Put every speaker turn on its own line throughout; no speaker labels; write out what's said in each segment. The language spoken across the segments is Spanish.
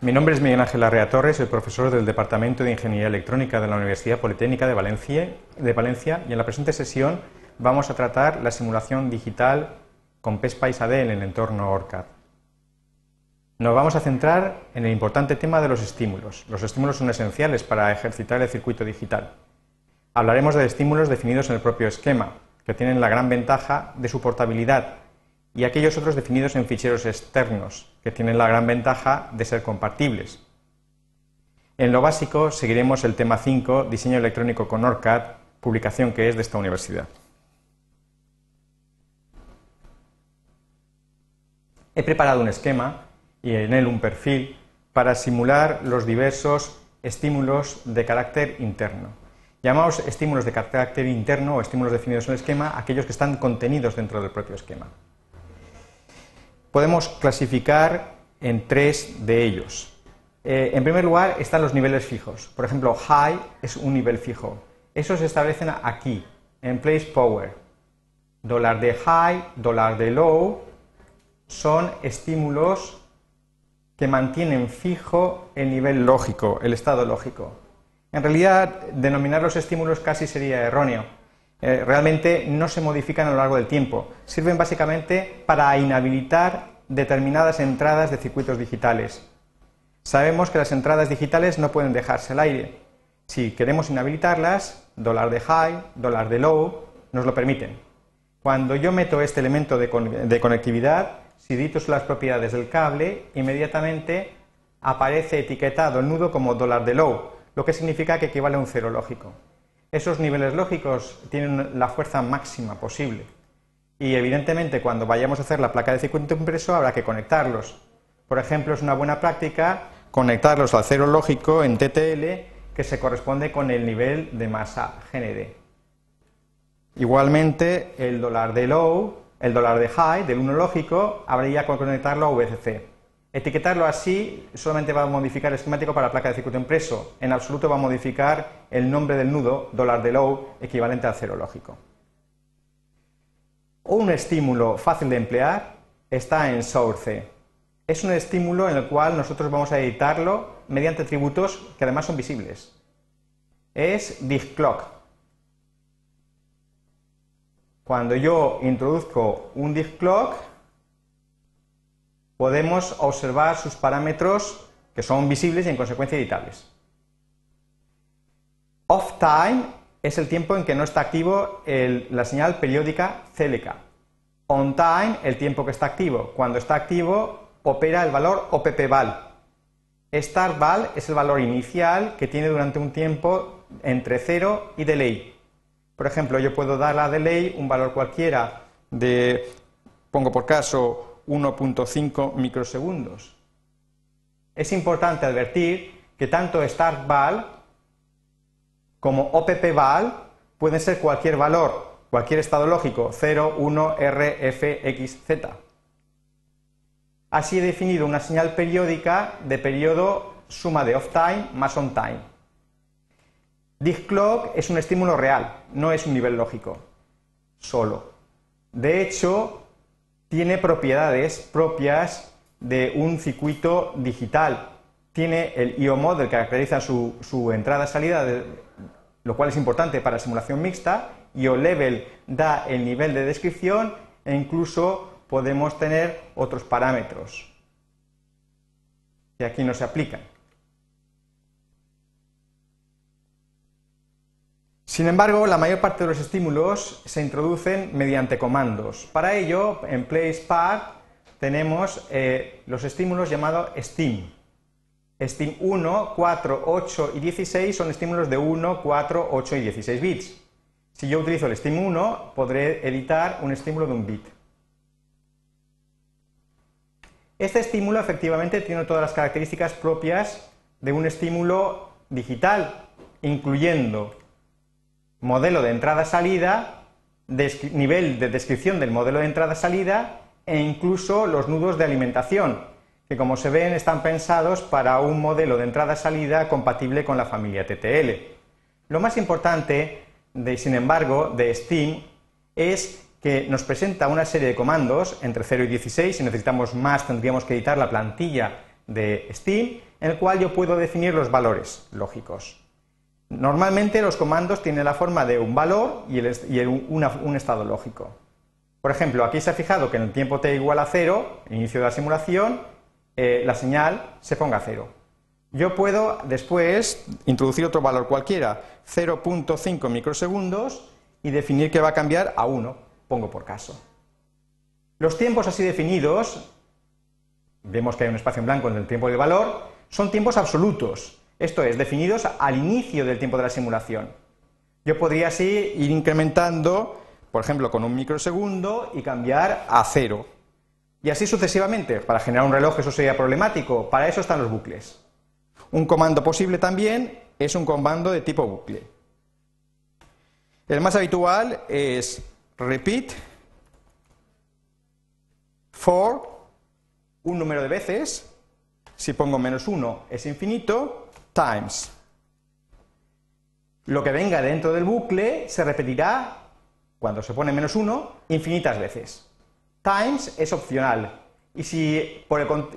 Mi nombre es Miguel Ángel Arrea Torres, soy profesor del Departamento de Ingeniería Electrónica de la Universidad Politécnica de Valencia, y en la presente sesión vamos a tratar la simulación digital con PSPICE AD en el entorno ORCAD. Nos vamos a centrar en el importante tema de los estímulos. Los estímulos son esenciales para ejercitar el circuito digital. Hablaremos de estímulos definidos en el propio esquema, que tienen la gran ventaja de su portabilidad, y aquellos otros definidos en ficheros externos, que tienen la gran ventaja de ser compartibles. En lo básico seguiremos el tema 5, diseño electrónico con ORCAD, publicación que es de esta universidad. He preparado un esquema y en él un perfil para simular los diversos estímulos de carácter interno. Llamamos estímulos de carácter interno o estímulos definidos en el esquema aquellos que están contenidos dentro del propio esquema. Podemos clasificar en tres de ellos. Eh, en primer lugar están los niveles fijos. Por ejemplo, high es un nivel fijo. Esos se establecen aquí, en place power. Dólar de high, dólar de low son estímulos que mantienen fijo el nivel lógico, el estado lógico. En realidad, denominar los estímulos casi sería erróneo. Eh, realmente no se modifican a lo largo del tiempo. Sirven básicamente para inhabilitar determinadas entradas de circuitos digitales. Sabemos que las entradas digitales no pueden dejarse al aire. Si queremos inhabilitarlas, dólar de high, dólar de low, nos lo permiten. Cuando yo meto este elemento de, de conectividad, si dito las propiedades del cable, inmediatamente aparece etiquetado el nudo como dólar de low, lo que significa que equivale a un cero lógico. Esos niveles lógicos tienen la fuerza máxima posible y evidentemente cuando vayamos a hacer la placa de circuito impreso habrá que conectarlos. Por ejemplo, es una buena práctica conectarlos al cero lógico en TTL que se corresponde con el nivel de masa GND. Igualmente, el dólar de low, el dólar de high, del 1 lógico, habría que conectarlo a VCC. Etiquetarlo así solamente va a modificar el esquemático para la placa de circuito impreso. En absoluto va a modificar el nombre del nudo, dólar de low, equivalente al cero lógico. Un estímulo fácil de emplear está en Source. Es un estímulo en el cual nosotros vamos a editarlo mediante atributos que además son visibles. Es DigClock. Cuando yo introduzco un DigClock, podemos observar sus parámetros que son visibles y en consecuencia editables. Off time es el tiempo en que no está activo la señal periódica CLK. On time, el tiempo que está activo. Cuando está activo, opera el valor OPPVAL. Start val es el valor inicial que tiene durante un tiempo entre 0 y delay. Por ejemplo, yo puedo dar a delay un valor cualquiera de, pongo por caso, 1.5 microsegundos. Es importante advertir que tanto startval como oppval pueden ser cualquier valor, cualquier estado lógico, 0, 1, R, F, X, Z. Así he definido una señal periódica de periodo suma de off time más on time. clock es un estímulo real, no es un nivel lógico, solo. De hecho, tiene propiedades propias de un circuito digital. Tiene el IO model que caracteriza su, entrada-salida, lo cual es importante para simulación mixta. IO level da el nivel de descripción e incluso podemos tener otros parámetros que aquí no se aplican. Sin embargo, la mayor parte de los estímulos se introducen mediante comandos. Para ello, en PlacePad tenemos eh, los estímulos llamados STEAM. STEAM 1, 4, 8 y 16 son estímulos de 1, 4, 8 y 16 bits. Si yo utilizo el STEAM 1, podré editar un estímulo de un bit. Este estímulo efectivamente tiene todas las características propias de un estímulo digital, incluyendo modelo de entrada-salida, nivel de descripción del modelo de entrada-salida e incluso los nudos de alimentación, que como se ven están pensados para un modelo de entrada-salida compatible con la familia TTL. Lo más importante, sin embargo, de Steam es que nos presenta una serie de comandos entre 0 y 16, si necesitamos más tendríamos que editar la plantilla de Steam en el cual yo puedo definir los valores lógicos. Normalmente los comandos tienen la forma de un valor y, un estado lógico. Por ejemplo, aquí se ha fijado que en el tiempo t igual a 0, inicio de la simulación, eh, la señal se ponga a 0. Yo puedo después introducir otro valor cualquiera, 0.5 microsegundos, y definir que va a cambiar a 1, pongo por caso. Los tiempos así definidos, vemos que hay un espacio en blanco en el tiempo del valor, son tiempos absolutos, esto es, definidos al inicio del tiempo de la simulación. Yo podría así ir incrementando, por ejemplo, con un microsegundo y cambiar a cero. Y así sucesivamente. Para generar un reloj eso sería problemático. Para eso están los bucles. Un comando posible también es un comando de tipo bucle. El más habitual es repeat for un número de veces. Si pongo menos 1 es infinito times. Lo que venga dentro del bucle se repetirá, cuando se pone menos 1, infinitas veces. Times es opcional. Y si,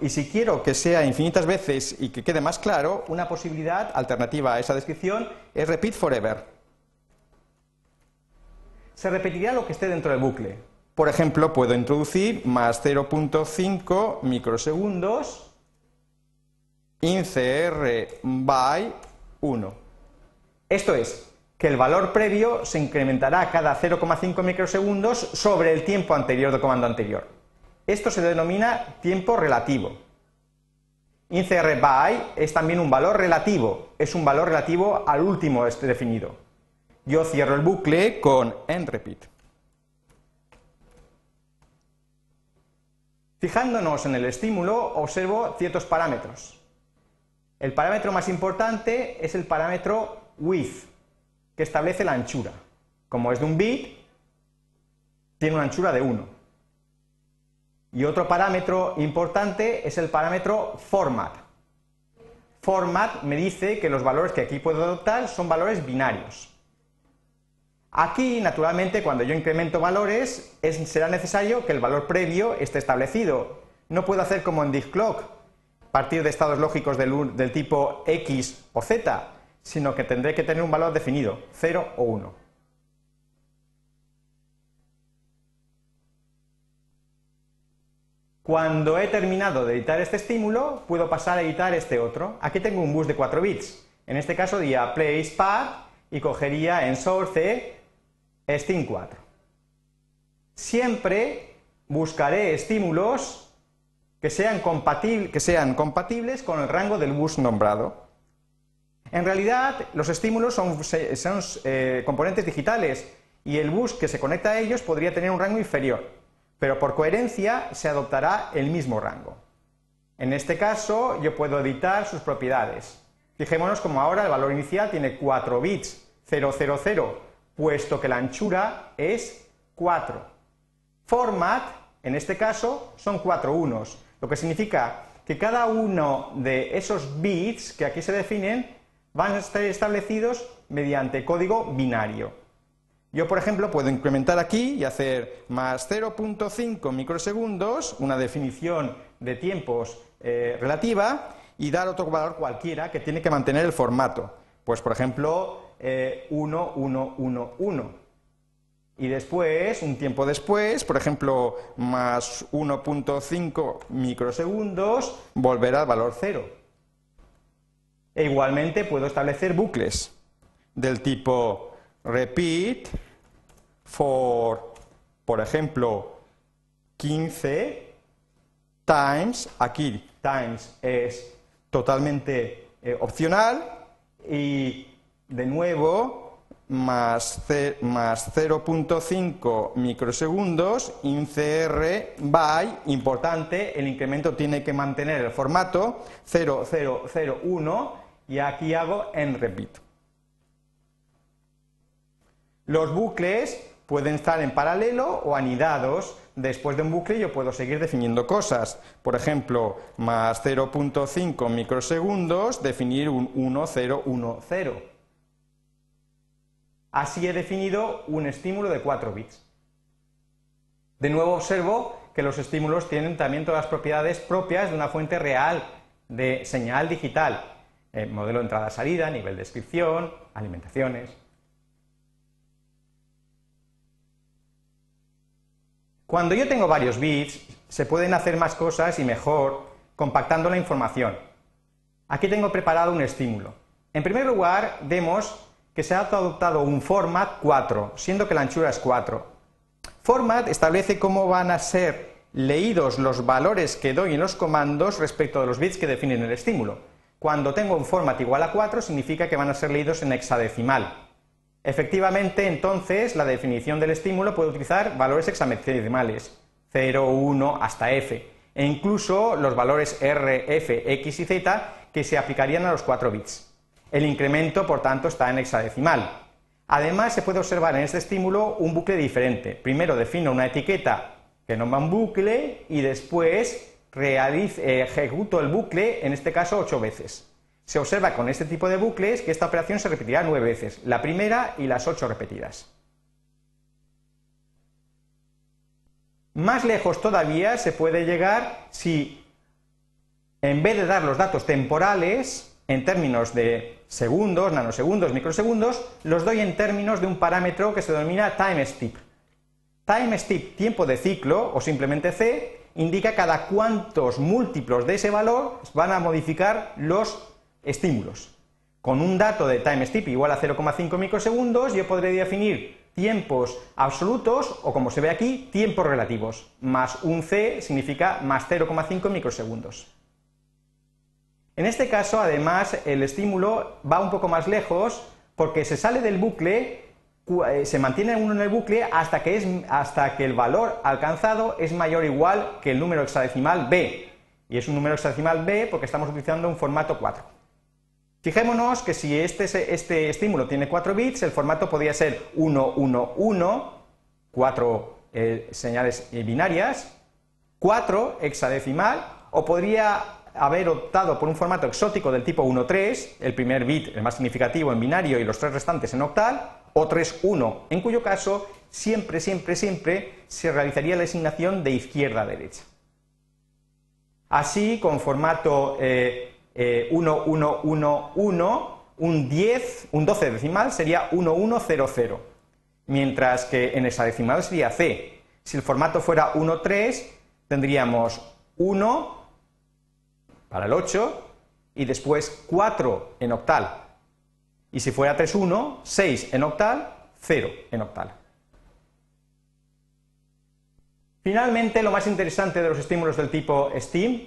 y si quiero que sea infinitas veces y que quede más claro, una posibilidad alternativa a esa descripción es repeat forever. Se repetirá lo que esté dentro del bucle. Por ejemplo, puedo introducir más 0.5 microsegundos incr by 1. Esto es, que el valor previo se incrementará cada 0,5 microsegundos sobre el tiempo anterior del comando anterior. Esto se denomina tiempo relativo. incr by es también un valor relativo, es un valor relativo al último este definido. Yo cierro el bucle con repeat. Fijándonos en el estímulo, observo ciertos parámetros. El parámetro más importante es el parámetro width, que establece la anchura. Como es de un bit, tiene una anchura de 1. Y otro parámetro importante es el parámetro format. Format me dice que los valores que aquí puedo adoptar son valores binarios. Aquí, naturalmente, cuando yo incremento valores, será necesario que el valor previo esté establecido. No puedo hacer como en clock partir de estados lógicos del, tipo x o z, sino que tendré que tener un valor definido, 0 o 1. Cuando he terminado de editar este estímulo, puedo pasar a editar este otro. Aquí tengo un bus de 4 bits. En este caso diría place path y cogería en source stim 4. Siempre buscaré estímulos que sean, compatibles con el rango del bus nombrado. En realidad, los estímulos son, eh, componentes digitales y el bus que se conecta a ellos podría tener un rango inferior, pero por coherencia se adoptará el mismo rango. En este caso, yo puedo editar sus propiedades. Fijémonos como ahora el valor inicial tiene 4 bits 000, puesto que la anchura es 4. Format, en este caso, son 4 unos, lo que significa que cada uno de esos bits que aquí se definen van a estar establecidos mediante código binario. Yo, por ejemplo, puedo incrementar aquí y hacer más 0.5 microsegundos, una definición de tiempos eh, relativa, y dar otro valor cualquiera que tiene que mantener el formato. Pues, por ejemplo, 1, 1, 1, 1 y después, un tiempo después, por ejemplo, más 1.5 microsegundos, volverá al valor cero. E igualmente puedo establecer bucles del tipo repeat for, por ejemplo, 15 times, aquí times es totalmente eh, opcional y de nuevo más, 0.5 microsegundos, incr by, importante, el incremento tiene que mantener el formato 0001 y aquí hago en repeat. Los bucles pueden estar en paralelo o anidados. Después de un bucle yo puedo seguir definiendo cosas. Por ejemplo, más 0.5 microsegundos, definir un 1010. Así he definido un estímulo de 4 bits. De nuevo observo que los estímulos tienen también todas las propiedades propias de una fuente real de señal digital, eh, modelo de entrada-salida, nivel de descripción, alimentaciones. Cuando yo tengo varios bits, se pueden hacer más cosas y mejor compactando la información. Aquí tengo preparado un estímulo. En primer lugar, vemos que se ha adoptado un format 4, siendo que la anchura es 4. Format establece cómo van a ser leídos los valores que doy en los comandos respecto de los bits que definen el estímulo. Cuando tengo un format igual a 4 significa que van a ser leídos en hexadecimal. Efectivamente, entonces, la definición del estímulo puede utilizar valores hexadecimales, 0, 1 hasta f, e incluso los valores r, f, x y z que se aplicarían a los 4 bits. El incremento, por tanto, está en hexadecimal. Además, se puede observar en este estímulo un bucle diferente. Primero defino una etiqueta que nombra un bucle y después eh, ejecuto el bucle, en este caso, 8 veces. Se observa con este tipo de bucles que esta operación se repetirá 9 veces, la primera y las 8 repetidas. Más lejos todavía se puede llegar si, en vez de dar los datos temporales, en términos de segundos, nanosegundos, microsegundos, los doy en términos de un parámetro que se denomina time step. Time step, tiempo de ciclo, o simplemente c, indica cada cuántos múltiplos de ese valor van a modificar los estímulos. Con un dato de time step igual a 0,5 microsegundos, yo podré definir tiempos absolutos, o como se ve aquí, tiempos relativos. Más un c significa más 0,5 microsegundos. En este caso, además, el estímulo va un poco más lejos porque se sale del bucle, eh, se mantiene uno en el bucle hasta que, el valor alcanzado es mayor o igual que el número hexadecimal b. Y es un número hexadecimal b porque estamos utilizando un formato 4. Fijémonos que si este, este estímulo tiene 4 bits, el formato podría ser 1, 1, 1, 4 señales binarias, 4 hexadecimal, o podría haber optado por un formato exótico del tipo 1-3, el primer bit el más significativo en binario y los tres restantes en octal, o 3-1, en cuyo caso siempre, siempre, siempre se realizaría la asignación de izquierda a derecha. Así, con formato 1-1-1-1, eh, eh, un 10, un 12 decimal sería 1-1-0-0, mientras que en esa decimal sería C. Si el formato fuera 1-3, tendríamos 1, para el 8 y después 4 en octal. Y si fuera 3, 1, 6 en octal, 0 en octal. Finalmente, lo más interesante de los estímulos del tipo STEAM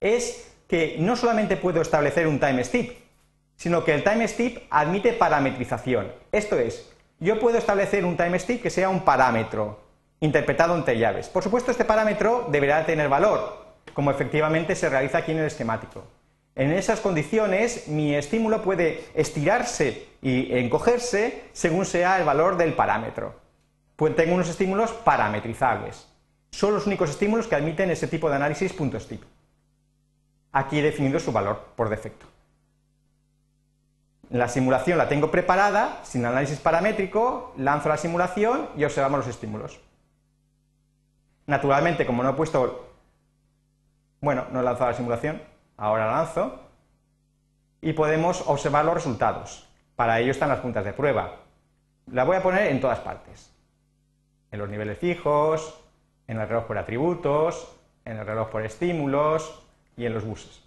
es que no solamente puedo establecer un time step, sino que el time step admite parametrización. Esto es, yo puedo establecer un time step que sea un parámetro interpretado entre llaves. Por supuesto, este parámetro deberá tener valor, como efectivamente se realiza aquí en el esquemático. En esas condiciones, mi estímulo puede estirarse y encogerse según sea el valor del parámetro. Pues tengo unos estímulos parametrizables. Son los únicos estímulos que admiten ese tipo de análisis punto. Aquí he definido su valor por defecto. La simulación la tengo preparada, sin análisis paramétrico, lanzo la simulación y observamos los estímulos. Naturalmente, como no he puesto bueno, no he lanzado la simulación, ahora la lanzo y podemos observar los resultados. Para ello están las puntas de prueba. La voy a poner en todas partes. En los niveles fijos, en el reloj por atributos, en el reloj por estímulos y en los buses.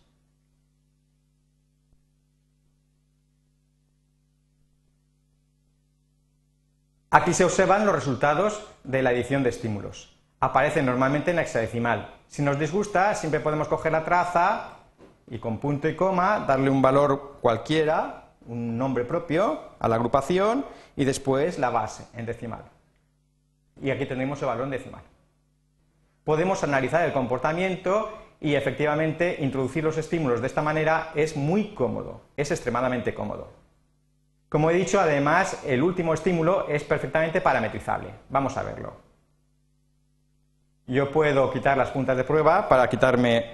Aquí se observan los resultados de la edición de estímulos aparece normalmente en hexadecimal. Si nos disgusta, siempre podemos coger la traza y con punto y coma darle un valor cualquiera, un nombre propio a la agrupación y después la base en decimal. Y aquí tenemos el valor en decimal. Podemos analizar el comportamiento y efectivamente introducir los estímulos de esta manera es muy cómodo, es extremadamente cómodo. Como he dicho, además, el último estímulo es perfectamente parametrizable. Vamos a verlo yo puedo quitar las puntas de prueba para quitarme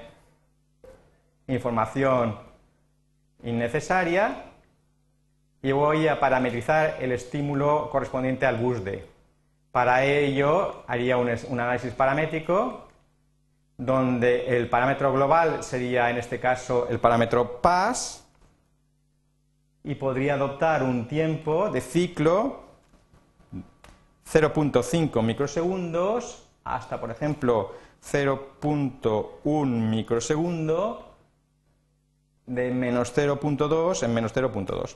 información innecesaria y voy a parametrizar el estímulo correspondiente al bus D. Para ello haría un, análisis paramétrico donde el parámetro global sería en este caso el parámetro pass y podría adoptar un tiempo de ciclo 0.5 microsegundos hasta, por ejemplo, 0.1 microsegundo de menos 0.2 en menos 0.2.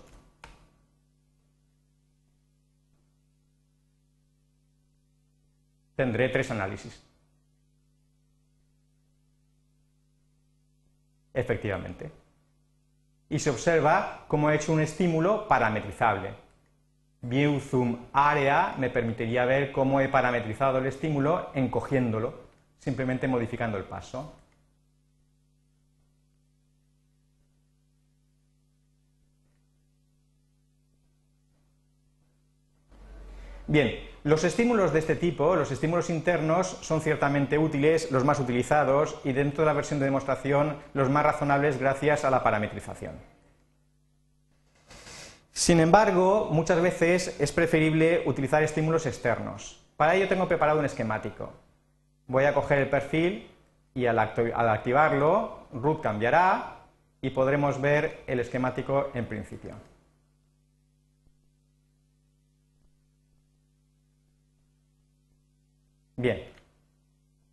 Tendré tres análisis. Efectivamente. Y se observa cómo he hecho un estímulo parametrizable. View Zoom Area me permitiría ver cómo he parametrizado el estímulo encogiéndolo, simplemente modificando el paso. Bien, los estímulos de este tipo, los estímulos internos, son ciertamente útiles, los más utilizados y dentro de la versión de demostración los más razonables gracias a la parametrización. Sin embargo, muchas veces es preferible utilizar estímulos externos. Para ello tengo preparado un esquemático. Voy a coger el perfil y al, activarlo, root cambiará y podremos ver el esquemático en principio. Bien.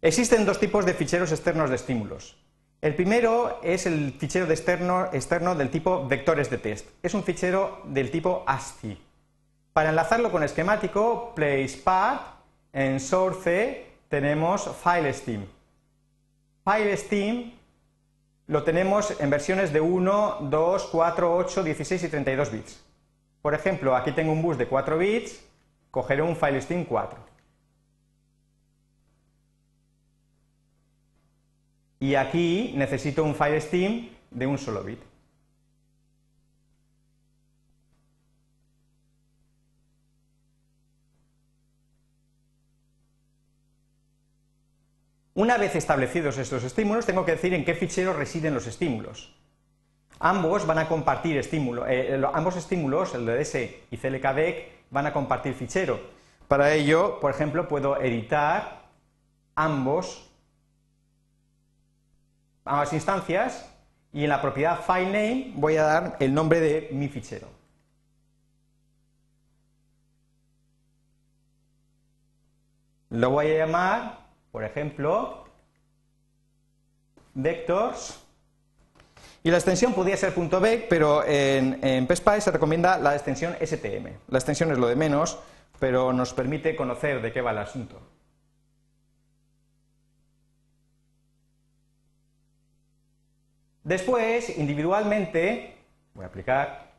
Existen dos tipos de ficheros externos de estímulos. El primero es el fichero externo, externo del tipo vectores de test. Es un fichero del tipo ASCII. Para enlazarlo con el esquemático, placepath, en source tenemos filesteam. Filesteam lo tenemos en versiones de 1, 2, 4, 8, 16 y 32 bits. Por ejemplo, aquí tengo un bus de 4 bits, cogeré un filesteam 4. Y aquí necesito un file Steam de un solo bit. Una vez establecidos estos estímulos, tengo que decir en qué fichero residen los estímulos. Ambos van a compartir estímulo, eh, ambos estímulos, el de DS y CLKDEC, van a compartir fichero. Para ello, por ejemplo, puedo editar ambos ambas instancias y en la propiedad FileName voy a dar el nombre de mi fichero. Lo voy a llamar, por ejemplo, vectors y la extensión podría ser .vec, pero en, en PSPy se recomienda la extensión STM. La extensión es lo de menos, pero nos permite conocer de qué va el asunto. Después, individualmente, voy a aplicar,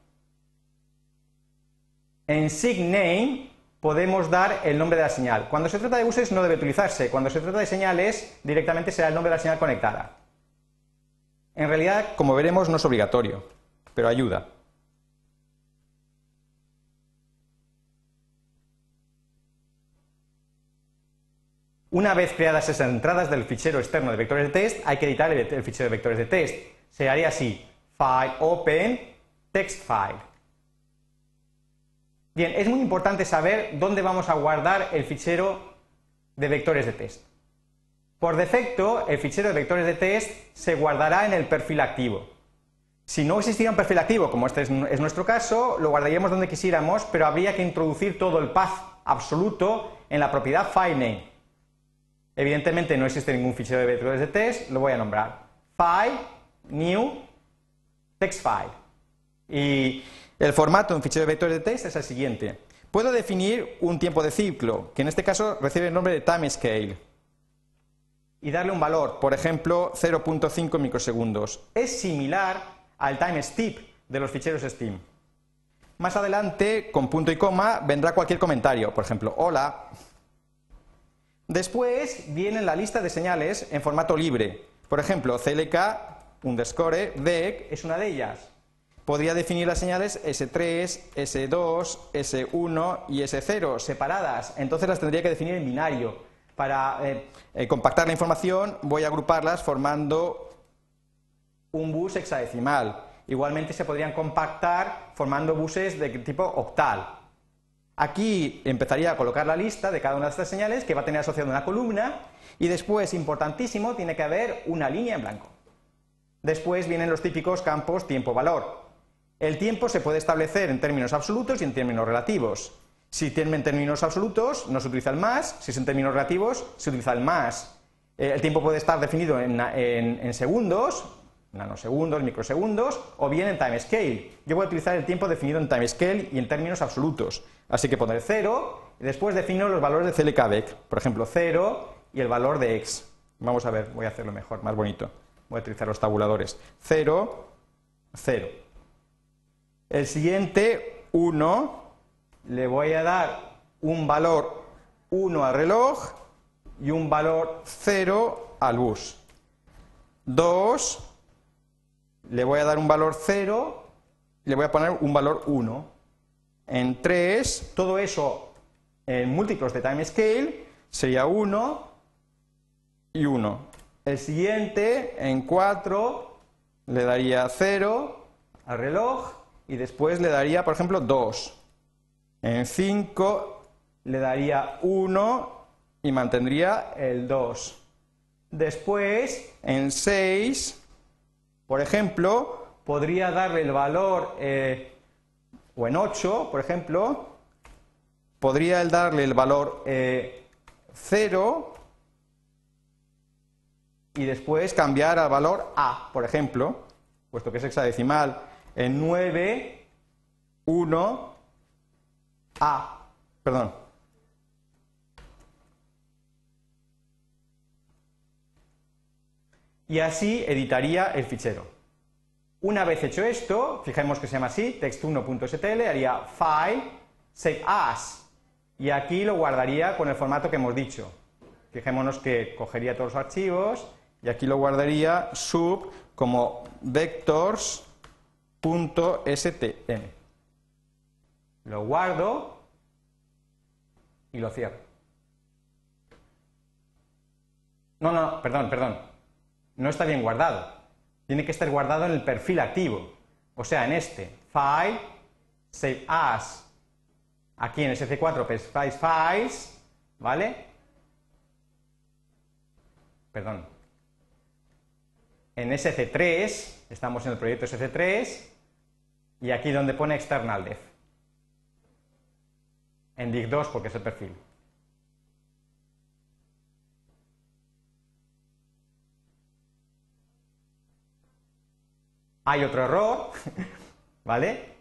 en SIGNAME podemos dar el nombre de la señal. Cuando se trata de buses no debe utilizarse, cuando se trata de señales directamente será el nombre de la señal conectada. En realidad, como veremos, no es obligatorio, pero ayuda. Una vez creadas esas entradas del fichero externo de vectores de test, hay que editar el, fichero de vectores de test. Se haría así, file open text file. Bien, es muy importante saber dónde vamos a guardar el fichero de vectores de test. Por defecto, el fichero de vectores de test se guardará en el perfil activo. Si no existiera un perfil activo, como este es, nuestro caso, lo guardaríamos donde quisiéramos, pero habría que introducir todo el path absoluto en la propiedad filename. Evidentemente no existe ningún fichero de vectores de test, lo voy a nombrar file, new, text file. Y el formato en fichero de vectores de test es el siguiente. Puedo definir un tiempo de ciclo, que en este caso recibe el nombre de timescale, y darle un valor, por ejemplo, 0.5 microsegundos. Es similar al time step de los ficheros Steam. Más adelante, con punto y coma, vendrá cualquier comentario, por ejemplo, hola, Después viene la lista de señales en formato libre. Por ejemplo, CLK underscore DEC es una de ellas. Podría definir las señales S3, S2, S1 y S0 separadas. Entonces las tendría que definir en binario. Para eh, eh, compactar la información voy a agruparlas formando un bus hexadecimal. Igualmente se podrían compactar formando buses de tipo octal. Aquí empezaría a colocar la lista de cada una de estas señales que va a tener asociada una columna y después, importantísimo, tiene que haber una línea en blanco. Después vienen los típicos campos tiempo-valor. El tiempo se puede establecer en términos absolutos y en términos relativos. Si tiene en términos absolutos, no se utiliza el más, si es en términos relativos, se utiliza el más. Eh, el tiempo puede estar definido en, segundos, nanosegundos, microsegundos, o bien en time scale. Yo voy a utilizar el tiempo definido en time scale y en términos absolutos. Así que pondré 0 y después defino los valores de CLKBEC. Por ejemplo, 0 y el valor de x. Vamos a ver, voy a hacerlo mejor, más bonito. Voy a utilizar los tabuladores. 0, 0. El siguiente, 1, le voy a dar un valor 1 al reloj y un valor 0 al bus. 2, le voy a dar un valor 0, le voy a poner un valor 1. En 3, todo eso en múltiplos de time scale sería 1 y 1. El siguiente, en 4, le daría 0 al reloj y después le daría, por ejemplo, 2. En 5 le daría 1 y mantendría el 2. Después, en 6, por ejemplo, podría darle el valor, eh, o en 8, por ejemplo, podría darle el valor 0 eh, y después cambiar al valor A, por ejemplo, puesto que es hexadecimal, en 9, 1, A, perdón. Y así editaría el fichero. Una vez hecho esto, fijemos que se llama así, text1.stl, haría file, save as, y aquí lo guardaría con el formato que hemos dicho. Fijémonos que cogería todos los archivos, y aquí lo guardaría sub como vectors.stm. Lo guardo y lo cierro. No, no, perdón, perdón. No está bien guardado. Tiene que estar guardado en el perfil activo. O sea, en este. File, Save As. Aquí en SC4, Files Files, ¿vale? Perdón, en SC3, estamos en el proyecto SC3, y aquí donde pone external def. En DIG2 porque es el perfil. Hay otro error, ¿vale?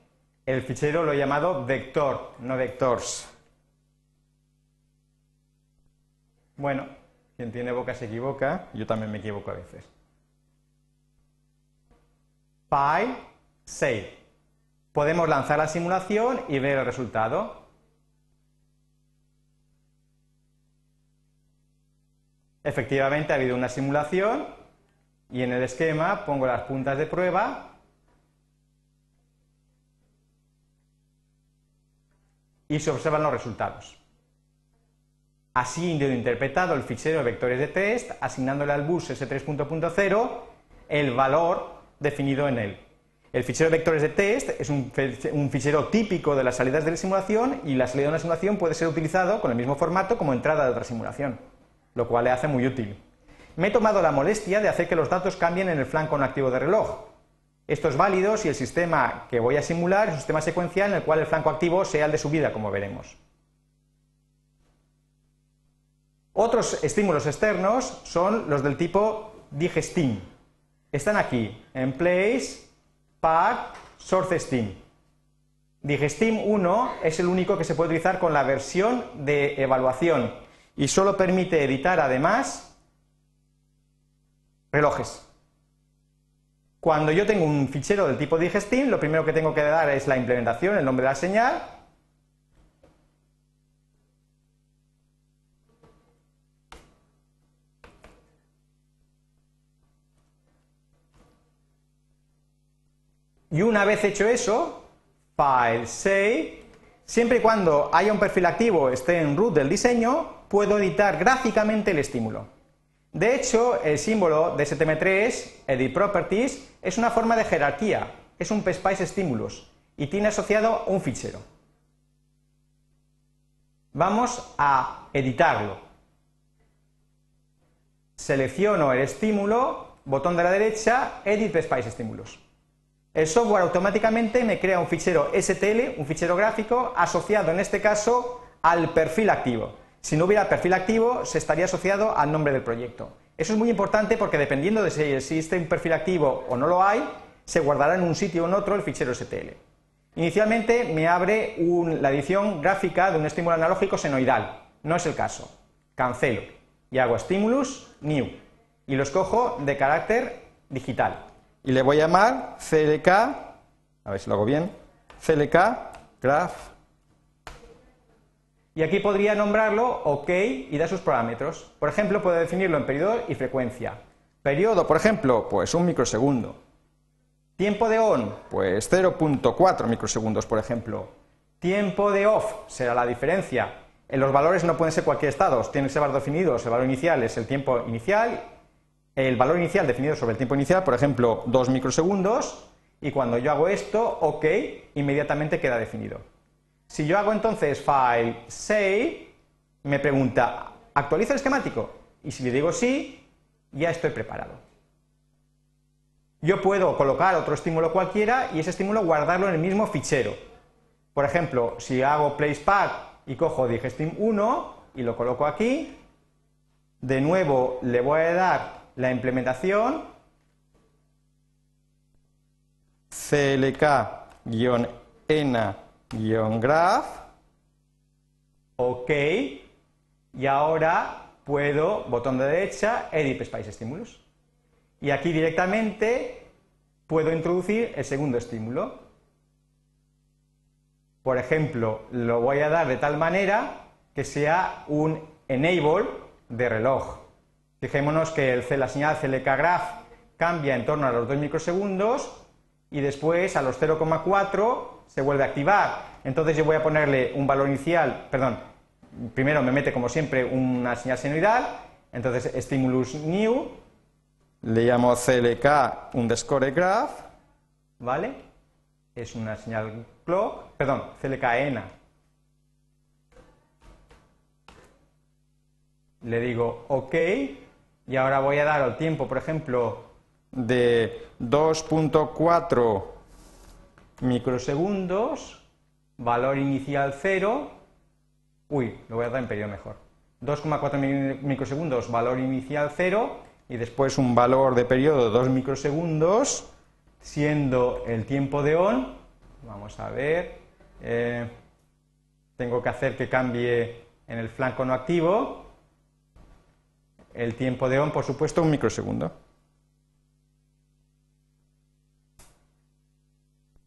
El fichero lo he llamado vector, no vectors. Bueno, quien tiene boca se equivoca, yo también me equivoco a veces. File, Save. Podemos lanzar la simulación y ver el resultado. Efectivamente ha habido una simulación y en el esquema pongo las puntas de prueba y se observan los resultados. Así interpretado el fichero de vectores de test, asignándole al bus S3.0 el valor definido en él. El fichero de vectores de test es un, fichero típico de las salidas de la simulación y la salida de una simulación puede ser utilizado con el mismo formato como entrada de otra simulación, lo cual le hace muy útil. Me he tomado la molestia de hacer que los datos cambien en el flanco no activo de reloj. Esto es válido si el sistema que voy a simular es un sistema secuencial en el cual el flanco activo sea el de subida, como veremos. Otros estímulos externos son los del tipo digestin, están aquí, en place, pack, source steam. Digestim 1 es el único que se puede utilizar con la versión de evaluación y solo permite editar además relojes. Cuando yo tengo un fichero del tipo digestim, lo primero que tengo que dar es la implementación, el nombre de la señal, Y una vez hecho eso, File, Save, siempre y cuando haya un perfil activo, esté en root del diseño, puedo editar gráficamente el estímulo. De hecho, el símbolo de STM3, Edit Properties, es una forma de jerarquía, es un PSPICE Stimulus y tiene asociado un fichero. Vamos a editarlo. Selecciono el estímulo, botón de la derecha, Edit Spice Estímulos. El software automáticamente me crea un fichero STL, un fichero gráfico, asociado en este caso al perfil activo. Si no hubiera perfil activo, se estaría asociado al nombre del proyecto. Eso es muy importante porque dependiendo de si existe un perfil activo o no lo hay, se guardará en un sitio o en otro el fichero STL. Inicialmente me abre la edición gráfica de un estímulo analógico senoidal. No es el caso. Cancelo y hago Stimulus New y lo escojo de carácter digital y le voy a llamar CLK, a ver si lo hago bien, CLK graph. Y aquí podría nombrarlo OK y dar sus parámetros. Por ejemplo, puedo definirlo en periodo y frecuencia. Periodo, por ejemplo, pues un microsegundo. Tiempo de on, pues 0.4 microsegundos, por ejemplo. Tiempo de off será la diferencia. En los valores no pueden ser cualquier estado, tienen que ser definidos. El valor inicial es el tiempo inicial el valor inicial definido sobre el tiempo inicial, por ejemplo, 2 microsegundos, y cuando yo hago esto, OK, inmediatamente queda definido. Si yo hago entonces file save, me pregunta, ¿actualiza el esquemático? Y si le digo sí, ya estoy preparado. Yo puedo colocar otro estímulo cualquiera y ese estímulo guardarlo en el mismo fichero. Por ejemplo, si hago placepath y cojo digestim 1 y lo coloco aquí, de nuevo le voy a dar la implementación clk-ena-graph, ok, y ahora puedo, botón de derecha, Edit Spice Stimulus. Y aquí directamente puedo introducir el segundo estímulo. Por ejemplo, lo voy a dar de tal manera que sea un enable de reloj. Fijémonos que el, la señal CLK graph cambia en torno a los 2 microsegundos y después a los 0,4 se vuelve a activar. Entonces yo voy a ponerle un valor inicial, perdón, primero me mete como siempre una señal senoidal, entonces stimulus new, le llamo CLK underscore graph, ¿vale? Es una señal clock, perdón, CLK ENA. Le digo OK y ahora voy a dar el tiempo, por ejemplo, de 2.4 microsegundos, valor inicial 0, uy, lo voy a dar en periodo mejor, 2,4 microsegundos, valor inicial 0, y después un valor de periodo de 2 microsegundos, siendo el tiempo de on, vamos a ver, eh, tengo que hacer que cambie en el flanco no activo, el tiempo de on, por supuesto, un microsegundo.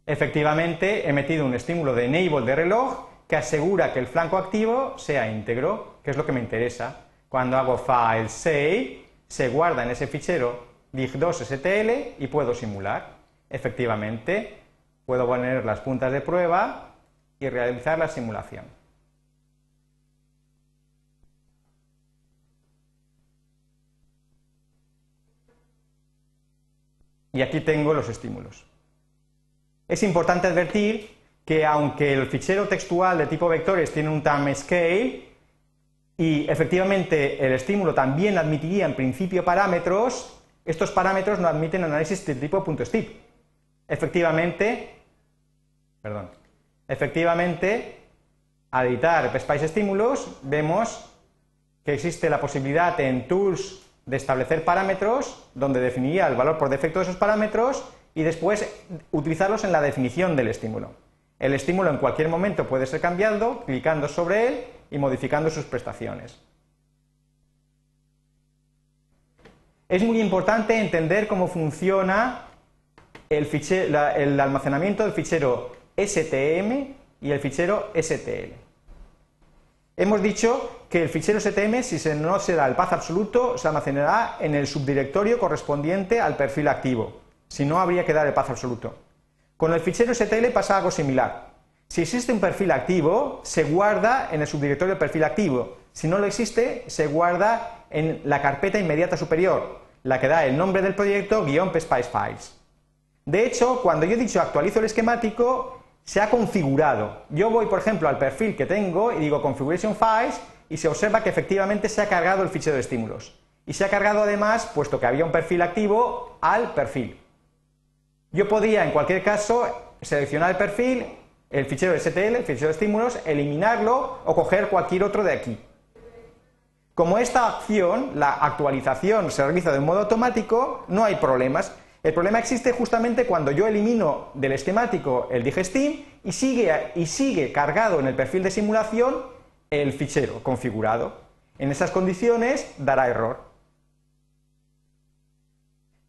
Efectivamente, he metido un estímulo de enable de reloj que asegura que el flanco activo sea íntegro, que es lo que me interesa. Cuando hago file save, se guarda en ese fichero dig2stl y puedo simular. Efectivamente, puedo poner las puntas de prueba y realizar la simulación. y aquí tengo los estímulos. Es importante advertir que aunque el fichero textual de tipo vectores tiene un time scale y efectivamente el estímulo también admitiría en principio parámetros, estos parámetros no admiten análisis de tipo .stip. Efectivamente, perdón, efectivamente, al editar PSPICE estímulos vemos que existe la posibilidad en tools de establecer parámetros donde definiría el valor por defecto de esos parámetros y después utilizarlos en la definición del estímulo. El estímulo en cualquier momento puede ser cambiado clicando sobre él y modificando sus prestaciones. Es muy importante entender cómo funciona el, almacenamiento del fichero STM y el fichero STL. Hemos dicho que el fichero STM, si no se da el path absoluto, se almacenará en el subdirectorio correspondiente al perfil activo. Si no, habría que dar el path absoluto. Con el fichero STL pasa algo similar. Si existe un perfil activo, se guarda en el subdirectorio perfil activo. Si no lo existe, se guarda en la carpeta inmediata superior, la que da el nombre del proyecto guion pspice files. De hecho, cuando yo he dicho actualizo el esquemático, se ha configurado. Yo voy, por ejemplo, al perfil que tengo y digo Configuration Files y se observa que efectivamente se ha cargado el fichero de estímulos. Y se ha cargado además, puesto que había un perfil activo, al perfil. Yo podría, en cualquier caso, seleccionar el perfil, el fichero STL, el fichero de estímulos, eliminarlo o coger cualquier otro de aquí. Como esta acción, la actualización, se realiza de modo automático, no hay problemas. El problema existe justamente cuando yo elimino del esquemático el digestim y sigue, y sigue cargado en el perfil de simulación el fichero configurado. En esas condiciones dará error.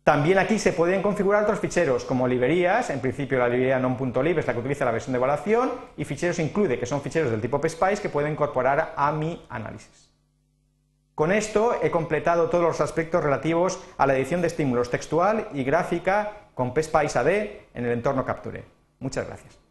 También aquí se pueden configurar otros ficheros como librerías, en principio la librería non.lib es la que utiliza la versión de evaluación, y ficheros include, que son ficheros del tipo PSPICE que puedo incorporar a mi análisis. Con esto he completado todos los aspectos relativos a la edición de estímulos textual y gráfica con PSPICE AD en el entorno Capture. Muchas gracias.